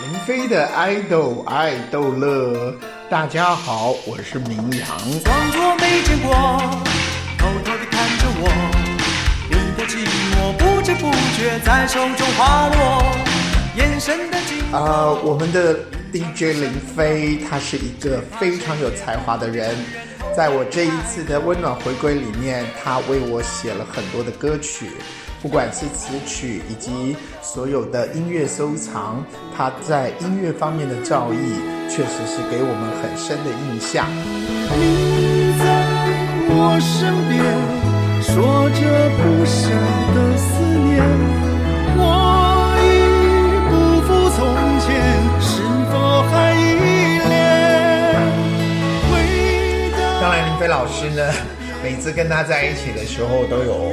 林飞的爱豆爱豆乐，大家好，我是明阳。装作没见过，偷偷地看着我，你的寂寞不知不觉在手中滑落，眼神的紧啊、我们的 DJ 林飞，他是一个非常有才华的人。在我这一次的温暖回归里面，他为我写了很多的歌曲，不管是词曲以及所有的音乐收藏，他在音乐方面的造诣，确实是给我们很深的印象。你在我身边，说着不舍的老师呢，每次跟他在一起的时候都有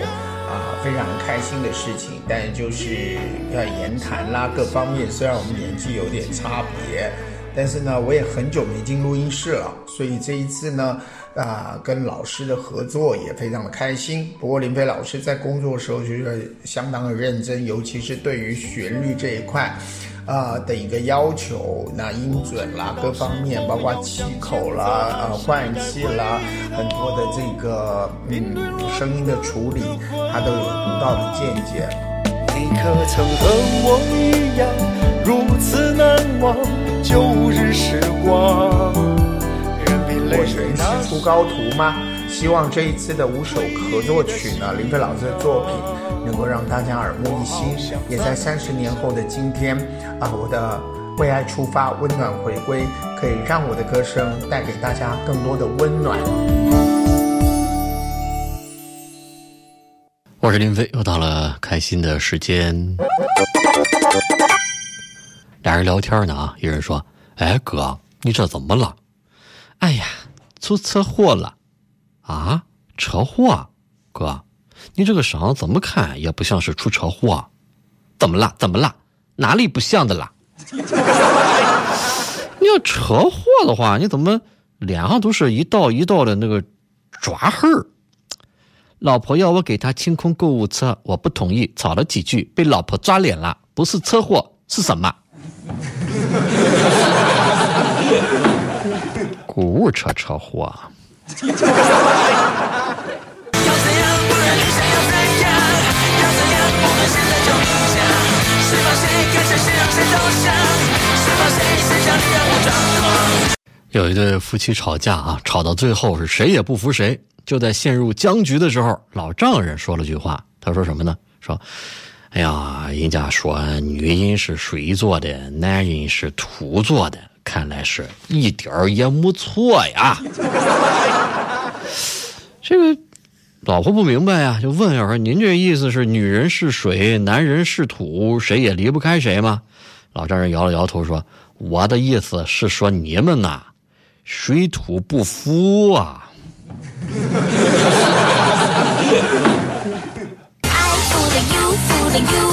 啊、非常开心的事情，但就是要言谈啦各方面，虽然我们年纪有点差别，但是呢，我也很久没进录音室了，所以这一次呢，啊、跟老师的合作也非常的开心。不过林飞老师在工作的时候就是相当的认真，尤其是对于旋律这一块。啊、的一个要求，那音准啦，各方面，包括气口啦、呃换气啦，很多的这个嗯声音的处理，他都有独到的见解。你可曾和我一样，如此难忘旧日时光？高徒吗？希望这一次的五首合作曲呢，林飞老师的作品能够让大家耳目一新，也在三十年后的今天啊，我的为爱出发，温暖回归，可以让我的歌声带给大家更多的温暖。我是林飞，又到了开心的时间。俩人聊天呢啊，一人说：“哎哥，你这怎么了？”“哎呀，出车祸了。”“啊，车祸？哥，你这个伤怎么看也不像是出车祸。怎么了？怎么了？哪里不像的啦？你要车祸的话，你怎么脸上都是一道一道的那个抓痕儿？”老婆要我给她清空购物车，我不同意，吵了几句，被老婆抓脸了。不是车祸是什么？购物车车祸。要怎样？不然你想要怎样？要怎样？我们现在就冥想，是否谁看谁谁让谁投降？是否谁谁想你让我抓狂？有一对夫妻吵架啊，吵到最后是谁也不服谁。就在陷入僵局的时候，老丈人说了句话，他说什么呢？说：“哎呀，人家说女人是水做的，男人是土做的，看来是一点儿也没错呀。”这个老婆不明白呀，就问要说：“您这意思是女人是水，男人是土，谁也离不开谁吗？”老丈人摇了摇头说：“我的意思是说你们呐，水土不服啊。” I fooling you, fooling you, love you,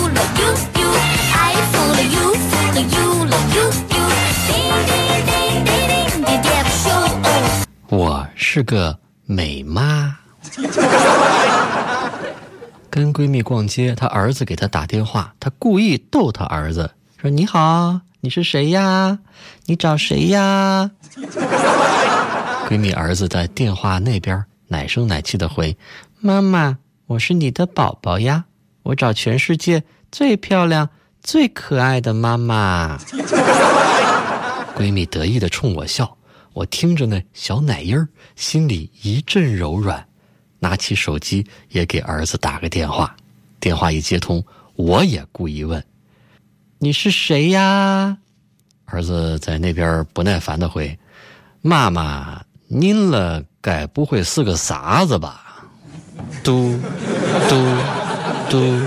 是个美妈。跟闺蜜逛街，她儿子给她打电话，她故意逗她儿子说：“你好，你是谁呀？你找谁呀？”闺蜜儿子在电话那边奶声奶气的回：“妈妈，我是你的宝宝呀，我找全世界最漂亮、最可爱的妈妈。”闺蜜得意的冲我笑，我听着那小奶音儿，心里一阵柔软，拿起手机也给儿子打个电话。电话一接通，我也故意问：“你是谁呀？”儿子在那边不耐烦的回：“妈妈，您了该不会是个傻子吧？”嘟嘟嘟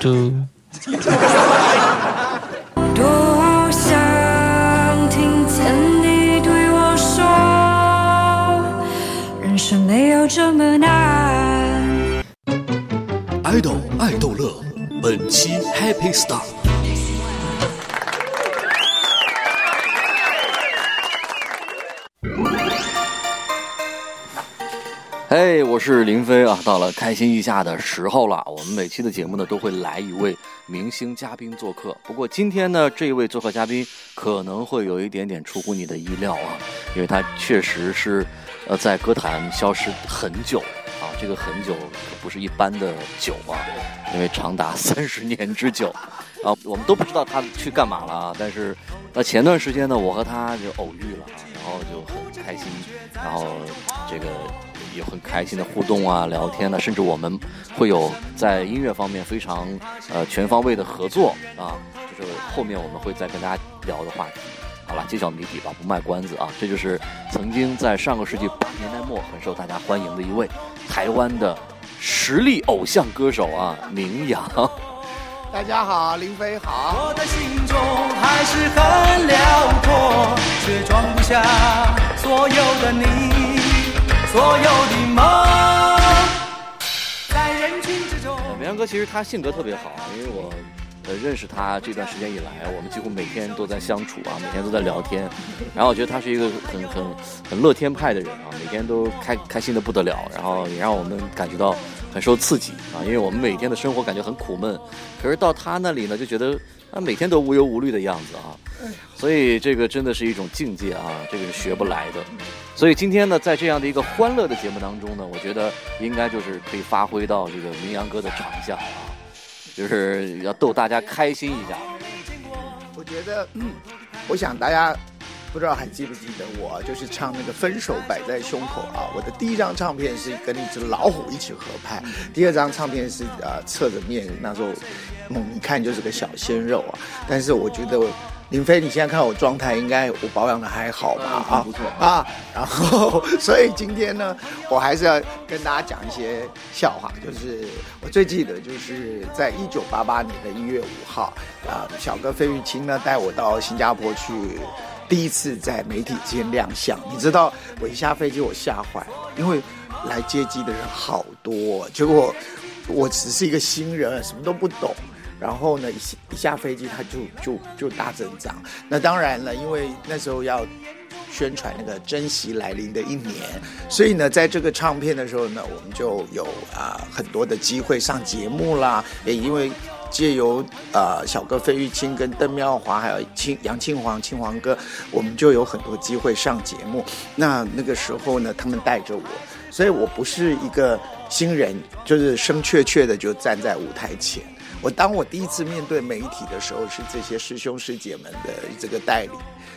嘟。这么难。爱豆爱豆乐，本期 Happy Star。嘿我是林飞啊！到了开心一下的时候了。我们每期的节目呢，都会来一位明星嘉宾做客。不过今天呢，这一位做客嘉宾可能会有一点点出乎你的意料啊，因为他确实是呃在歌坛消失很久啊，这个很久可不是一般的久啊，因为长达三十年之久啊，我们都不知道他去干嘛了啊。但是那前段时间呢，我和他就偶遇了啊，然后就很开心，然后这个。有很开心的互动啊，聊天呢、甚至我们会有在音乐方面非常呃全方位的合作啊，就是后面我们会再跟大家聊的话题。好了，揭晓谜底吧，不卖关子啊，这就是曾经在上个世纪八十年代末很受大家欢迎的一位台湾的实力偶像歌手啊，宁阳。大家好，林飞好。我的心中还是很辽阔，却装不下所有的你，所有的梦。在人群之中，明阳哥其实他性格特别好，因为我呃认识他这段时间以来，我们几乎每天都在相处啊，每天都在聊天。然后我觉得他是一个很很很乐天派的人啊，每天都开开心的不得了，然后也让我们感觉到很受刺激啊，因为我们每天的生活感觉很苦闷，可是到他那里呢，就觉得他每天都无忧无虑的样子啊。所以这个真的是一种境界啊，这个是学不来的。所以今天呢，在这样的一个欢乐的节目当中呢，我觉得应该就是可以发挥到这个明阳哥的长项啊，就是要逗大家开心一下。我觉得，嗯，我想大家不知道还记不记得我，就是唱那个《分手摆在胸口》啊。我的第一张唱片是跟一只老虎一起合拍，第二张唱片是呃侧着面，那时候猛一看就是个小鲜肉啊。但是我觉得林飞，你现在看我状态，应该我保养的还好吧？啊，不错啊。然后，所以今天呢，我还是要跟大家讲一些笑话。就是我最记得，就是在一九八八年的一月五号，啊，小哥费玉清呢带我到新加坡去，第一次在媒体之间亮相。你知道，我一下飞机我吓坏了，因为来接机的人好多，结果我只是一个新人，什么都不懂。然后呢，一下一下飞机，他就就就大增长。那当然了，因为那时候要宣传那个珍惜来临的一年，所以呢，在这个唱片的时候呢，我们就有啊、很多的机会上节目啦，也因为。借由呃小哥费玉清跟邓妙华还有青杨庆煌庆煌哥，我们就有很多机会上节目。那那个时候呢，他们带着我，所以我不是一个新人，就是生怯怯的就站在舞台前。我当我第一次面对媒体的时候，是这些师兄师姐们的这个带领，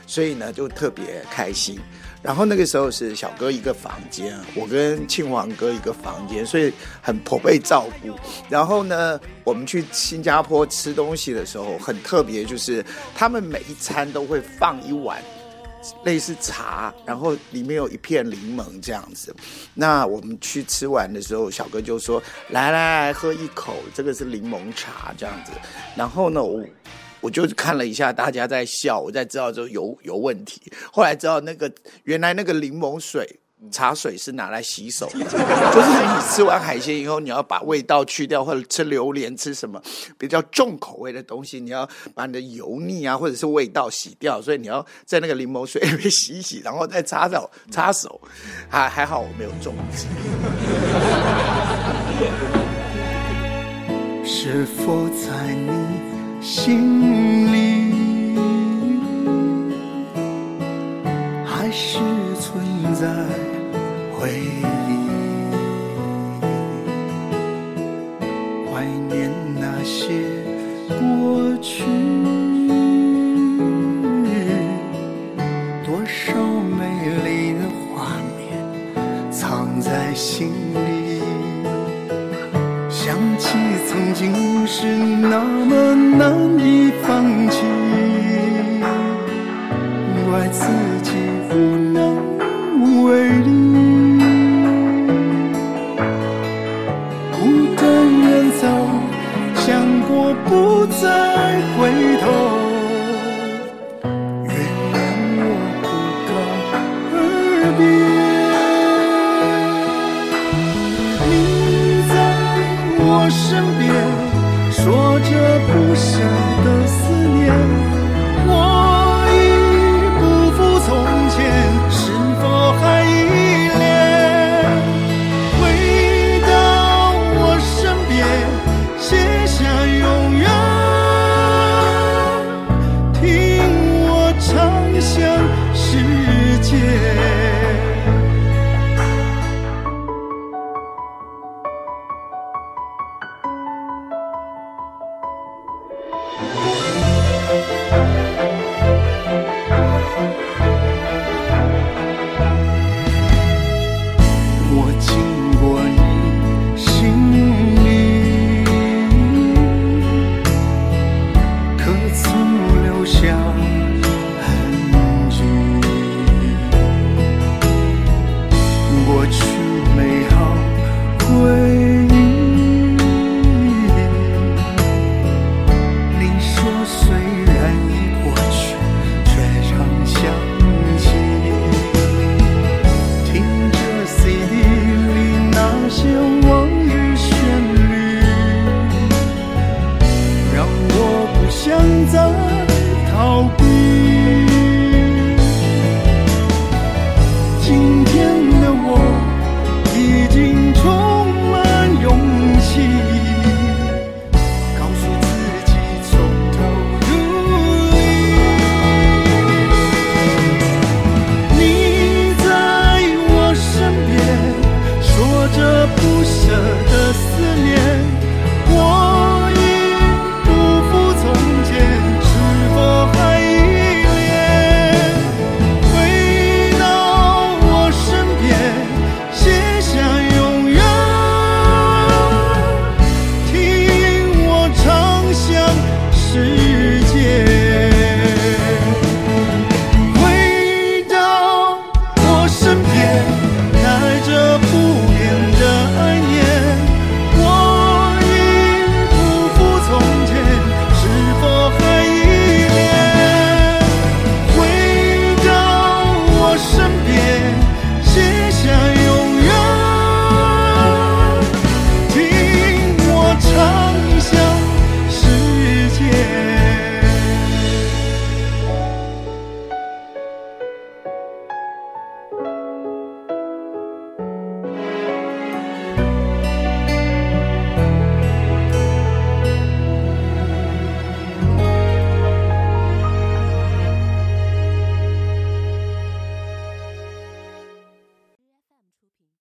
所以呢就特别开心。然后那个时候是小哥一个房间，我跟庆煌哥一个房间，所以很颇被照顾。然后呢，我们去新加坡吃东西的时候很特别，就是他们每一餐都会放一碗类似茶，然后里面有一片柠檬这样子。那我们去吃完的时候，小哥就说：“来来来，喝一口，这个是柠檬茶这样子。”然后呢，我我就看了一下大家在笑，我才知道就有有问题。后来知道那个原来那个柠檬水。茶水是拿来洗手，就是你吃完海鲜以后，你要把味道去掉，或者吃榴莲、吃什么比较重口味的东西，你要把你的油腻啊或者是味道洗掉，所以你要在那个柠檬水里面洗一洗，然后再擦手擦手。还还好我没有中。是否在你心里，还是存在回忆？怀念那些过去，多少美丽的画面藏在心里。想起曾经是那么难不再回头。